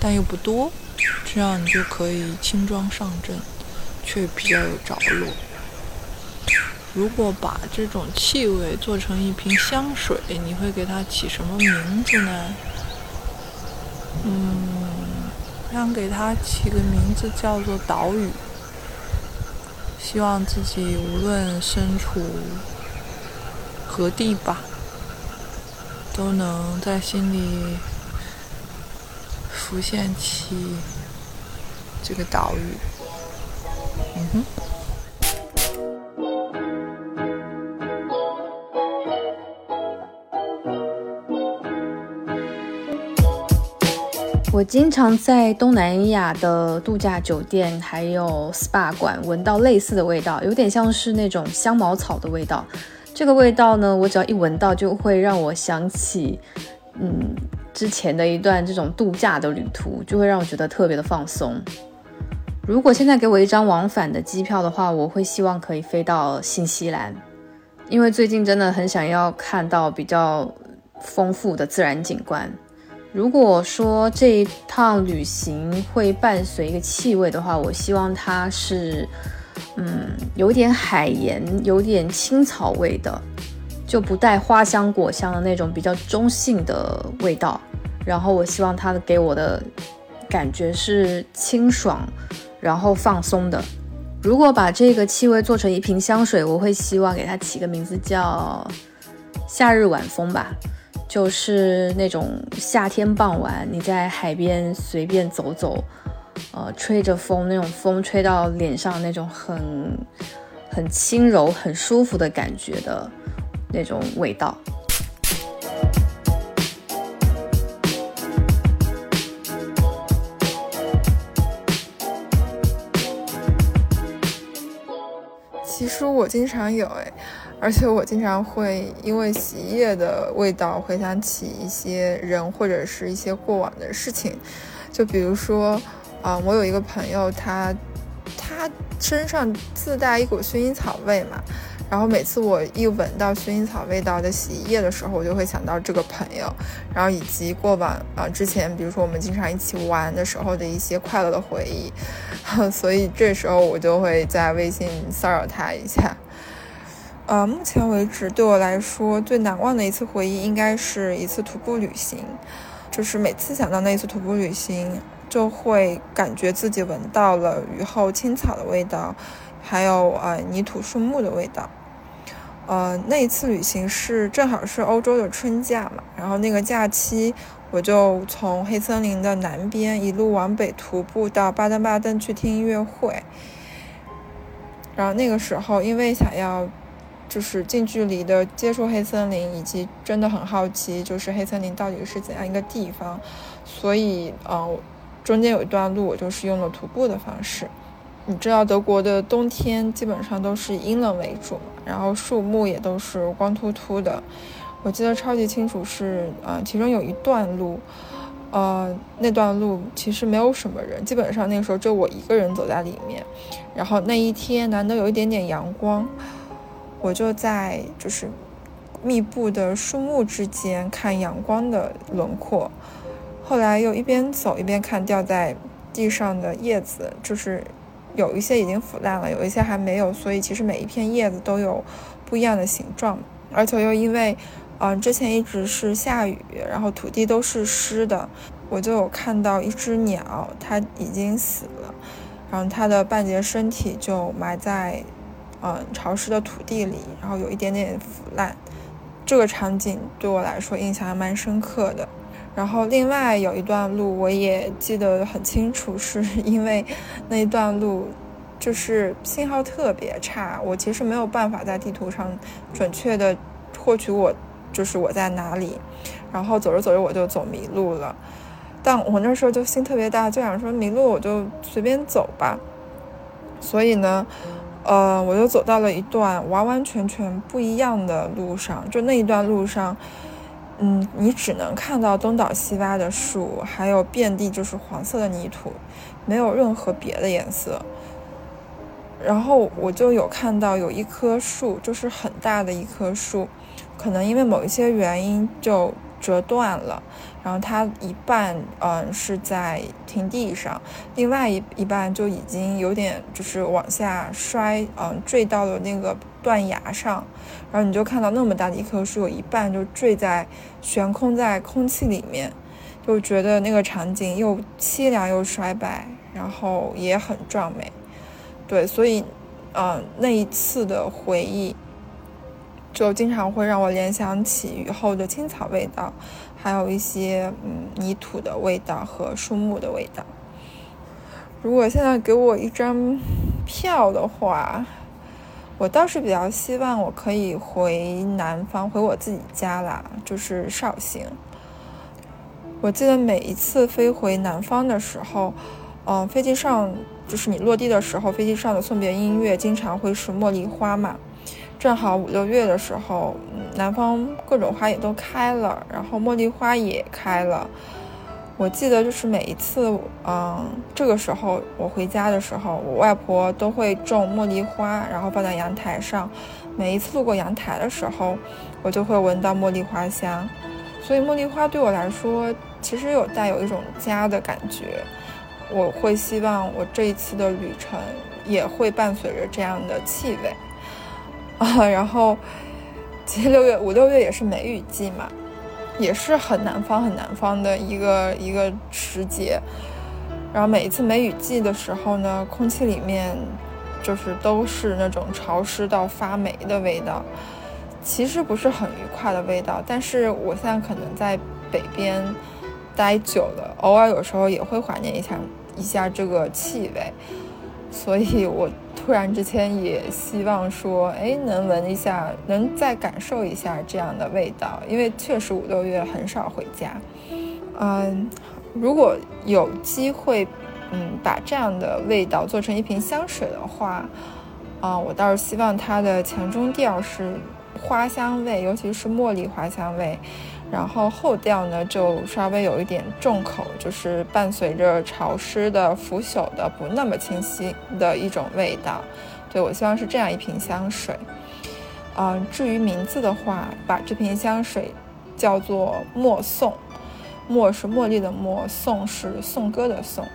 J: 但又不多，这样你就可以轻装上阵。却比较有着落。如果把这种气味做成一瓶香水，你会给它起什么名字呢？嗯，想给它起个名字叫做“岛屿”。希望自己无论身处何地吧，都能在心里浮现起这个岛屿。
K: 我经常在东南亚的度假酒店还有 SPA 馆闻到类似的味道，有点像是那种香茅草的味道。这个味道呢，我只要一闻到，就会让我想起，嗯，之前的一段这种度假的旅途，就会让我觉得特别的放松。如果现在给我一张往返的机票的话，我会希望可以飞到新西兰，因为最近真的很想要看到比较丰富的自然景观。如果说这一趟旅行会伴随一个气味的话，我希望它是，嗯，有点海盐、有点青草味的，就不带花香果香的那种比较中性的味道。然后我希望它给我的感觉是清爽。然后放松的。如果把这个气味做成一瓶香水，我会希望给它起个名字叫“夏日晚风”吧。
C: 就是那种夏天傍晚你在海边随便走走，呃，吹着风，那种风吹到脸上那种很很轻柔、很舒服的感觉的那种味道。
L: 书我经常有哎，而且我经常会因为洗衣液的味道回想起一些人或者是一些过往的事情，就比如说，啊，我有一个朋友，他他身上自带一股薰衣草味嘛。然后每次我一闻到薰衣草味道的洗衣液的时候，我就会想到这个朋友，然后以及过往啊之前，比如说我们经常一起玩的时候的一些快乐的回忆，[LAUGHS] 所以这时候我就会在微信骚扰他一下。[LAUGHS] 呃，目前为止对我来说最难忘的一次回忆，应该是一次徒步旅行，就是每次想到那一次徒步旅行，就会感觉自己闻到了雨后青草的味道，还有呃泥土树木的味道。呃，那一次旅行是正好是欧洲的春假嘛，然后那个假期我就从黑森林的南边一路往北徒步到巴登巴登去听音乐会。然后那个时候，因为想要就是近距离的接触黑森林，以及真的很好奇，就是黑森林到底是怎样一个地方，所以呃，中间有一段路我就是用了徒步的方式。你知道德国的冬天基本上都是阴冷为主，然后树木也都是光秃秃的。我记得超级清楚是，呃，其中有一段路，呃，那段路其实没有什么人，基本上那个时候就我一个人走在里面。然后那一天难得有一点点阳光，我就在就是密布的树木之间看阳光的轮廓。后来又一边走一边看掉在地上的叶子，就是。有一些已经腐烂了，有一些还没有，所以其实每一片叶子都有不一样的形状，而且又因为，嗯，之前一直是下雨，然后土地都是湿的，我就有看到一只鸟，它已经死了，然后它的半截身体就埋在，嗯，潮湿的土地里，然后有一点点腐烂，这个场景对我来说印象还蛮深刻的。然后另外有一段路我也记得很清楚，是 [LAUGHS] 因为那一段路就是信号特别差，我其实没有办法在地图上准确的获取我就是我在哪里，然后走着走着我就走迷路了，但我那时候就心特别大，就想说迷路我就随便走吧，所以呢，呃，我就走到了一段完完全全不一样的路上，就那一段路上。嗯，你只能看到东倒西歪的树，还有遍地就是黄色的泥土，没有任何别的颜色。然后我就有看到有一棵树，就是很大的一棵树，可能因为某一些原因就折断了。然后它一半嗯是在平地上，另外一一半就已经有点就是往下摔，嗯坠到了那个断崖上。然后你就看到那么大的一棵树，有一半就坠在悬空在空气里面，就觉得那个场景又凄凉又衰败，然后也很壮美。对，所以，嗯，那一次的回忆，就经常会让我联想起雨后的青草味道，还有一些嗯泥土的味道和树木的味道。如果现在给我一张票的话。我倒是比较希望我可以回南方，回我自己家啦，就是绍兴。我记得每一次飞回南方的时候，嗯，飞机上就是你落地的时候，飞机上的送别音乐经常会是茉莉花嘛。正好五六月的时候，南方各种花也都开了，然后茉莉花也开了。我记得就是每一次，嗯，这个时候我回家的时候，我外婆都会种茉莉花，然后放在阳台上。每一次路过阳台的时候，我就会闻到茉莉花香。所以茉莉花对我来说，其实有带有一种家的感觉。我会希望我这一次的旅程也会伴随着这样的气味 [LAUGHS] 然后，其实六月五六月也是梅雨季嘛。也是很南方、很南方的一个一个时节，然后每一次梅雨季的时候呢，空气里面就是都是那种潮湿到发霉的味道，其实不是很愉快的味道。但是我现在可能在北边待久了，偶尔有时候也会怀念一下一下这个气味，所以我突然之间也希望说，哎，能闻一下，能再感受一下这样的味道，因为确实五六月很少回家。嗯，如果有机会。嗯，把这样的味道做成一瓶香水的话，啊，我倒是希望它的前中调是花香味，尤其是茉莉花香味，然后后调呢就稍微有一点重口，就是伴随着潮湿的、腐朽的、不那么清晰的一种味道。对我希望是这样一瓶香水。嗯，至于名字的话，把这瓶香水叫做“默颂”，默是茉莉的默，颂是颂歌的颂。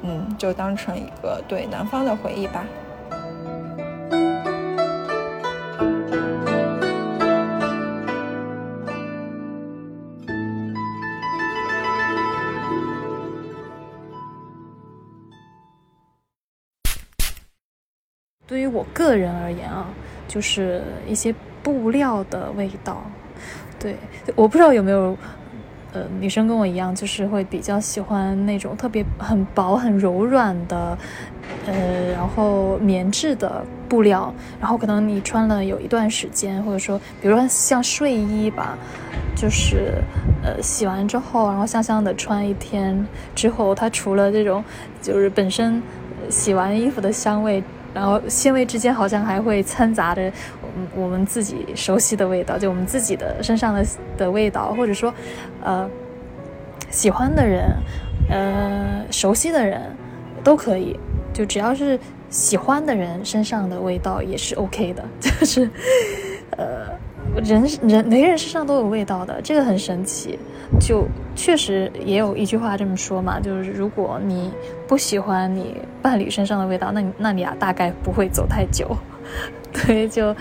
L: 嗯，就当成一个对南方的回忆吧。
M: 我个人而言啊，就是一些布料的味道。对，我不知道有没有。呃，女生跟我一样，就是会比较喜欢那种特别很薄、很柔软的，呃，然后棉质的布料。然后可能你穿了有一段时间，或者说，比如说像睡衣吧，就是呃，洗完之后，然后香香的穿一天之后，它除了这种就是本身洗完衣服的香味，然后纤维之间好像还会掺杂着。我们自己熟悉的味道，就我们自己的身上的的味道，或者说，呃，喜欢的人，呃，熟悉的人，都可以，就只要是喜欢的人身上的味道也是 OK 的，就是，呃，人人每个人身上都有味道的，这个很神奇。就确实也有一句话这么说嘛，就是如果你不喜欢你伴侣身上的味道，那你那你俩大概不会走太久。[LAUGHS] 对，就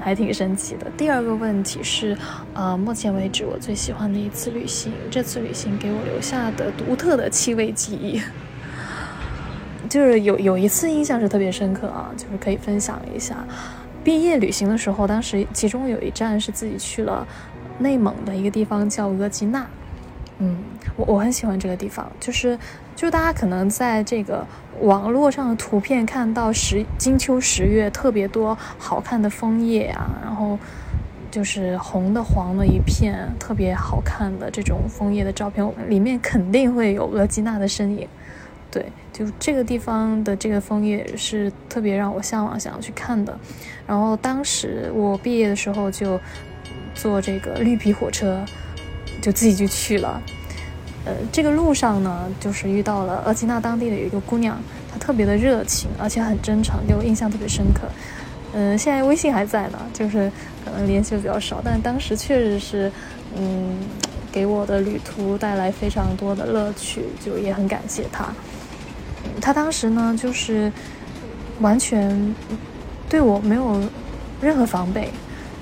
M: 还挺神奇的。第二个问题是，呃，目前为止我最喜欢的一次旅行，这次旅行给我留下的独特的气味记忆，[LAUGHS] 就是有有一次印象是特别深刻啊，就是可以分享一下。毕业旅行的时候，当时其中有一站是自己去了内蒙的一个地方叫额济纳，嗯，我我很喜欢这个地方，就是就大家可能在这个。网络上的图片看到十金秋十月特别多好看的枫叶啊，然后就是红的黄的一片，特别好看的这种枫叶的照片，里面肯定会有额济纳的身影。对，就这个地方的这个枫叶是特别让我向往，想要去看的。然后当时我毕业的时候就坐这个绿皮火车，就自己就去了。呃，这个路上呢，就是遇到了额济纳当地的有一个姑娘，她特别的热情，而且很真诚，给我印象特别深刻。嗯，现在微信还在呢，就是可能联系的比较少，但当时确实是，嗯，给我的旅途带来非常多的乐趣，就也很感谢她。他当时呢，就是完全对我没有任何防备。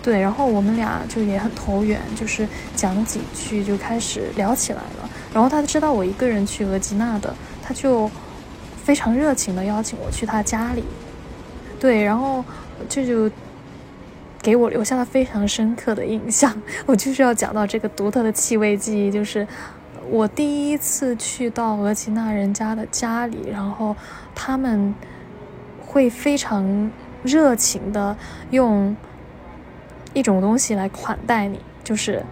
M: 对，然后我们俩就也很投缘，就是讲几句就开始聊起来了。然后他知道我一个人去额济纳的，他就非常热情的邀请我去他家里。对，然后这就给我留下了非常深刻的印象。[LAUGHS] 我就是要讲到这个独特的气味记忆，就是我第一次去到额济纳人家的家里，然后他们会非常热情的用。一种东西来款待你，就是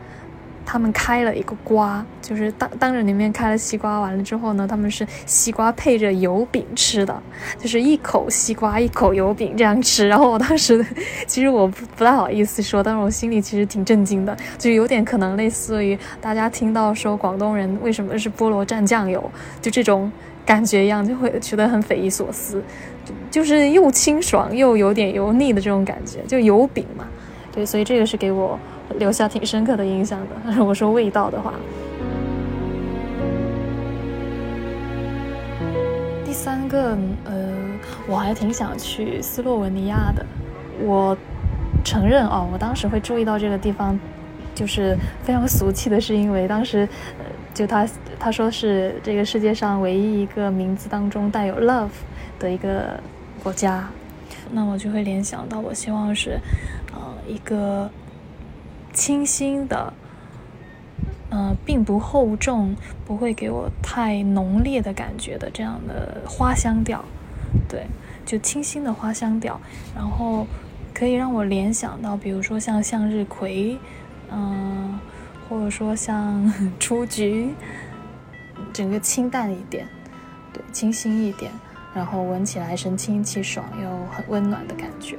M: 他们开了一个瓜，就是当当着你面开了西瓜，完了之后呢，他们是西瓜配着油饼吃的，就是一口西瓜一口油饼这样吃。然后我当时其实我不不太好意思说，但是我心里其实挺震惊的，就有点可能类似于大家听到说广东人为什么是菠萝蘸酱油，就这种感觉一样，就会觉得很匪夷所思，就是又清爽又有点油腻的这种感觉，就油饼嘛。对，所以这个是给我留下挺深刻的印象的。[LAUGHS] 如果说味道的话，第三个，呃，我还挺想去斯洛文尼亚的。我承认哦，我当时会注意到这个地方，就是非常俗气的，是因为当时，呃，就他他说是这个世界上唯一一个名字当中带有 love 的一个国家，那我就会联想到，我希望是。呃一个清新的，呃，并不厚重，不会给我太浓烈的感觉的这样的花香调，对，就清新的花香调，然后可以让我联想到，比如说像向日葵，嗯，或者说像 [LAUGHS] 雏菊，整个清淡一点，对，清新一点。然后闻起来神清气爽又很温暖的感觉。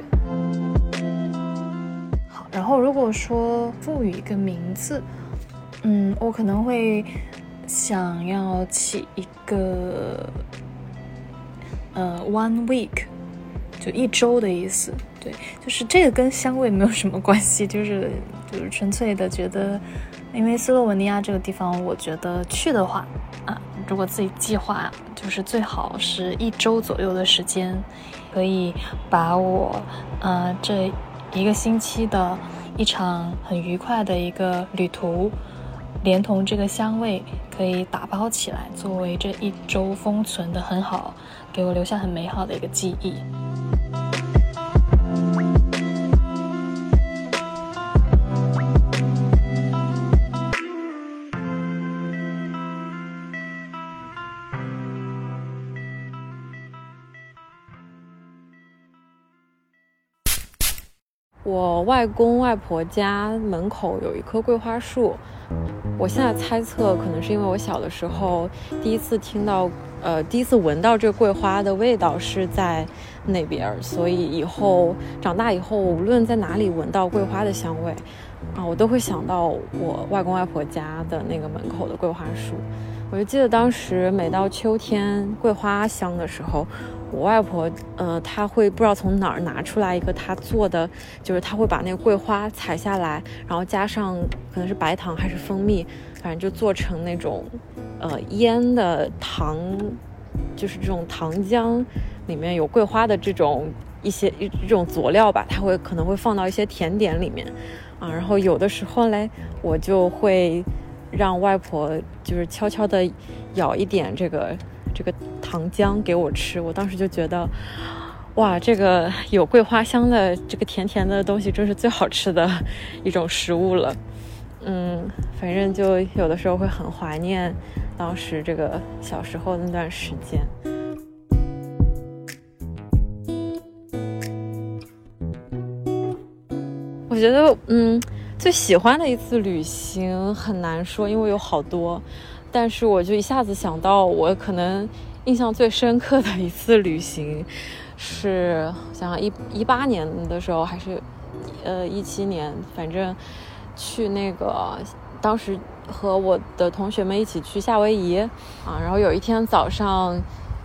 M: 然后如果说赋予一个名字，嗯，我可能会想要起一个呃，one week，就一周的意思。对，就是这个跟香味没有什么关系，就是就是纯粹的觉得，因为斯洛文尼亚这个地方，我觉得去的话啊。如果自己计划，就是最好是一周左右的时间，可以把我，呃，这一个星期的一场很愉快的一个旅途，连同这个香味，可以打包起来，作为这一周封存的很好，给我留下很美好的一个记忆。
N: 我外公外婆家门口有一棵桂花树，我现在猜测可能是因为我小的时候第一次听到，呃，第一次闻到这桂花的味道是在那边，所以以后长大以后，无论在哪里闻到桂花的香味，啊，我都会想到我外公外婆家的那个门口的桂花树。我就记得当时每到秋天桂花香的时候。我外婆，呃，她会不知道从哪儿拿出来一个她做的，就是她会把那个桂花采下来，然后加上可能是白糖还是蜂蜜，反正就做成那种，呃，腌的糖，就是这种糖浆，里面有桂花的这种一些一这种佐料吧，它会可能会放到一些甜点里面，啊，然后有的时候嘞，我就会让外婆就是悄悄的舀一点这个。这个糖浆给我吃，我当时就觉得，哇，这个有桂花香的这个甜甜的东西，真是最好吃的一种食物了。嗯，反正就有的时候会很怀念当时这个小时候那段时间。我觉得，嗯，最喜欢的一次旅行很难说，因为有好多。但是我就一下子想到，我可能印象最深刻的一次旅行，是想想一一八年的时候，还是呃一七年，反正去那个当时和我的同学们一起去夏威夷啊，然后有一天早上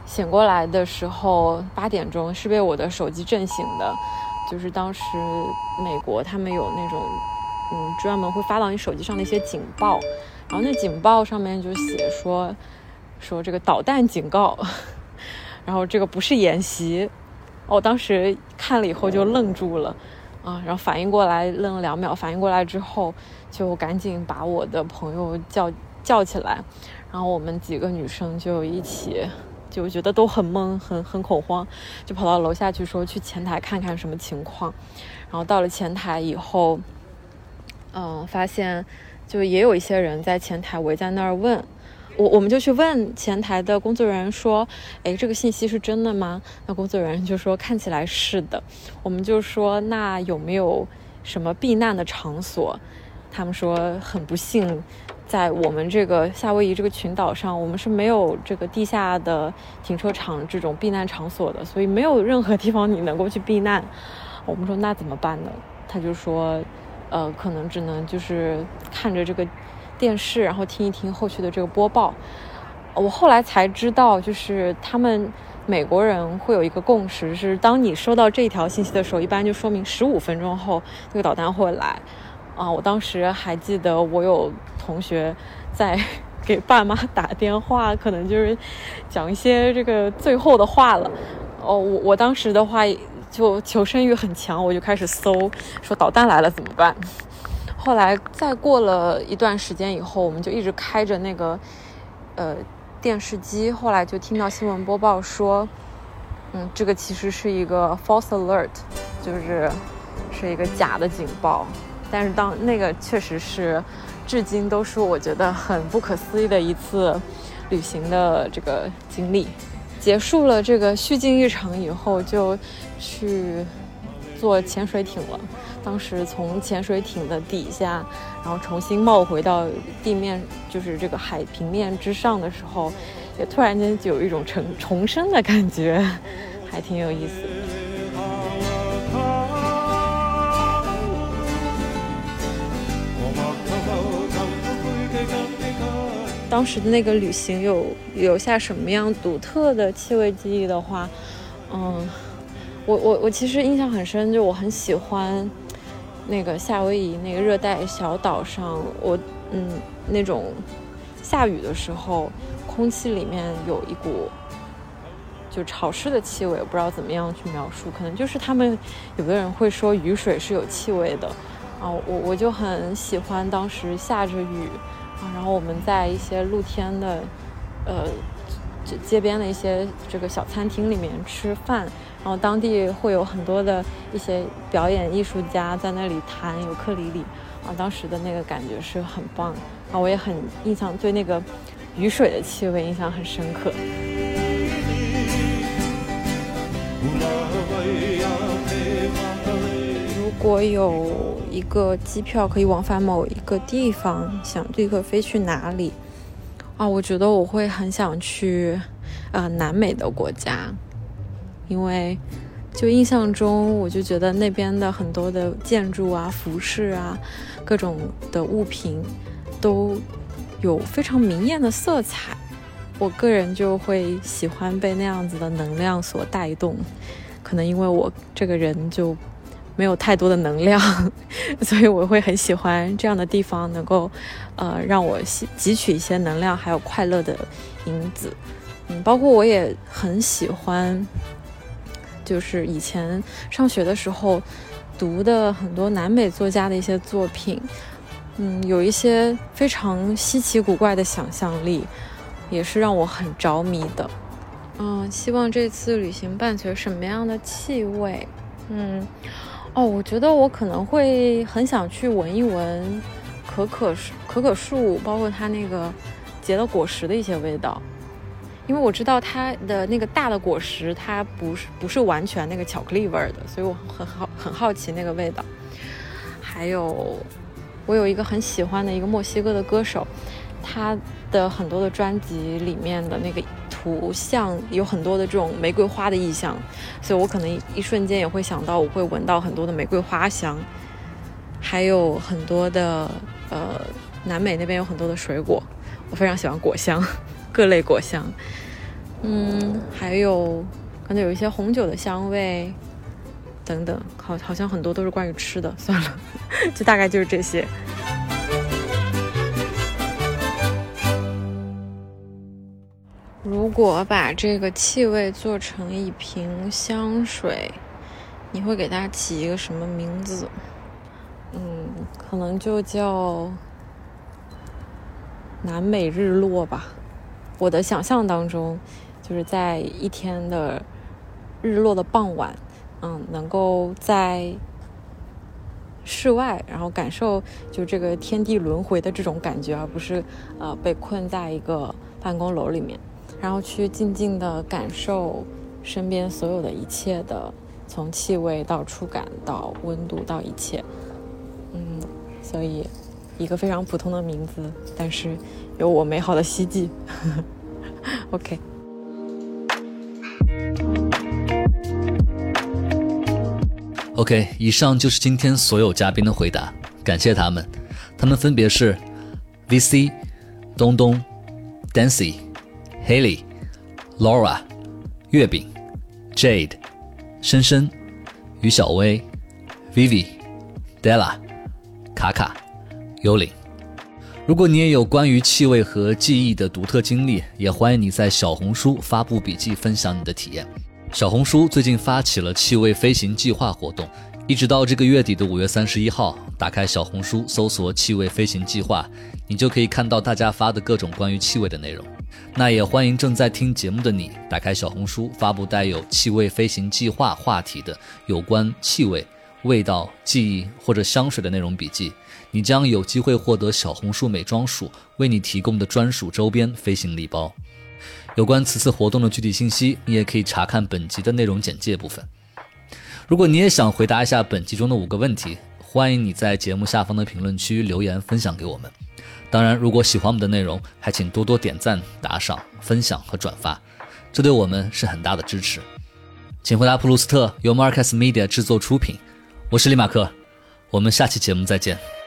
N: 醒过来的时候，八点钟是被我的手机震醒的，就是当时美国他们有那种嗯专门会发到你手机上的一些警报。然后那警报上面就写说，说这个导弹警告，[LAUGHS] 然后这个不是演习，我当时看了以后就愣住了，啊，然后反应过来，愣了两秒，反应过来之后就赶紧把我的朋友叫叫起来，然后我们几个女生就一起就觉得都很懵，很很恐慌，就跑到楼下去说去前台看看什么情况，然后到了前台以后，嗯，发现。就也有一些人在前台围在那儿问我，我们就去问前台的工作人员说：“哎，这个信息是真的吗？”那工作人员就说：“看起来是的。”我们就说：“那有没有什么避难的场所？”他们说：“很不幸，在我们这个夏威夷这个群岛上，我们是没有这个地下的停车场这种避难场所的，所以没有任何地方你能够去避难。”我们说：“那怎么办呢？”他就说。呃，可能只能就是看着这个电视，然后听一听后续的这个播报。我后来才知道，就是他们美国人会有一个共识，是当你收到这条信息的时候，一般就说明十五分钟后那个导弹会来。啊，我当时还记得，我有同学在 [LAUGHS] 给爸妈打电话，可能就是讲一些这个最后的话了。哦，我我当时的话。就求生欲很强，我就开始搜，说导弹来了怎么办？后来再过了一段时间以后，我们就一直开着那个呃电视机，后来就听到新闻播报说，嗯，这个其实是一个 false alert，就是是一个假的警报，但是当那个确实是，至今都是我觉得很不可思议的一次旅行的这个经历。结束了这个虚惊一场以后，就去坐潜水艇了。当时从潜水艇的底下，然后重新冒回到地面，就是这个海平面之上的时候，也突然间就有一种重重生的感觉，还挺有意思。当时的那个旅行有留下什么样独特的气味记忆的话，嗯，我我我其实印象很深，就我很喜欢那个夏威夷那个热带小岛上，我嗯那种下雨的时候，空气里面有一股就潮湿的气味，我不知道怎么样去描述，可能就是他们有的人会说雨水是有气味的啊，我我就很喜欢当时下着雨啊。然后我们在一些露天的，呃，街边的一些这个小餐厅里面吃饭，然后当地会有很多的一些表演艺术家在那里弹尤克里里，啊，当时的那个感觉是很棒，啊，我也很印象对那个雨水的气味印象很深刻。如果有一个机票可以往返某一个地方，想立刻飞去哪里？啊，我觉得我会很想去，呃，南美的国家，因为就印象中，我就觉得那边的很多的建筑啊、服饰啊、各种的物品都有非常明艳的色彩，我个人就会喜欢被那样子的能量所带动，可能因为我这个人就。没有太多的能量，[LAUGHS] 所以我会很喜欢这样的地方，能够，呃，让我吸汲取一些能量，还有快乐的因子。嗯，包括我也很喜欢，就是以前上学的时候读的很多南美作家的一些作品，嗯，有一些非常稀奇古怪的想象力，也是让我很着迷的。嗯，希望这次旅行伴随什么样的气味？嗯。哦，我觉得我可能会很想去闻一闻可可树、可可树，包括它那个结了果实的一些味道，因为我知道它的那个大的果实，它不是不是完全那个巧克力味儿的，所以我很好很好奇那个味道。还有，我有一个很喜欢的一个墨西哥的歌手，他的很多的专辑里面的那个。图像有很多的这种玫瑰花的意象，所以我可能一瞬间也会想到，我会闻到很多的玫瑰花香，还有很多的呃，南美那边有很多的水果，我非常喜欢果香，[LAUGHS] 各类果香，嗯，还有可能有一些红酒的香味等等，好，好像很多都是关于吃的，算了，[LAUGHS] 就大概就是这些。如果把这个气味做成一瓶香水，你会给它起一个什么名字？嗯，可能就叫南美日落吧。我的想象当中，就是在一天的日落的傍晚，嗯，能够在室外，然后感受就这个天地轮回的这种感觉，而不是呃被困在一个办公楼里面。然后去静静的感受身边所有的一切的，从气味到触感到温度到一切，嗯，所以一个非常普通的名字，但是有我美好的希冀。[LAUGHS] OK。
B: OK，以上就是今天所有嘉宾的回答，感谢他们，他们分别是 VC、东东、Dancy。Haley、Laura、月饼、Jade、深深、于小薇、Vivi、Della、卡卡、幽灵。如果你也有关于气味和记忆的独特经历，也欢迎你在小红书发布笔记，分享你的体验。小红书最近发起了气味飞行计划活动，一直到这个月底的五月三十一号，打开小红书搜索“气味飞行计划”，你就可以看到大家发的各种关于气味的内容。那也欢迎正在听节目的你，打开小红书发布带有“气味飞行计划”话题的有关气味、味道、记忆或者香水的内容笔记，你将有机会获得小红书美妆署为你提供的专属周边飞行礼包。有关此次活动的具体信息，你也可以查看本集的内容简介部分。如果你也想回答一下本集中的五个问题，欢迎你在节目下方的评论区留言分享给我们。当然，如果喜欢我们的内容，还请多多点赞、打赏、分享和转发，这对我们是很大的支持。请回答普鲁斯特由 Marcus Media 制作出品，我是李马克，我们下期节目再见。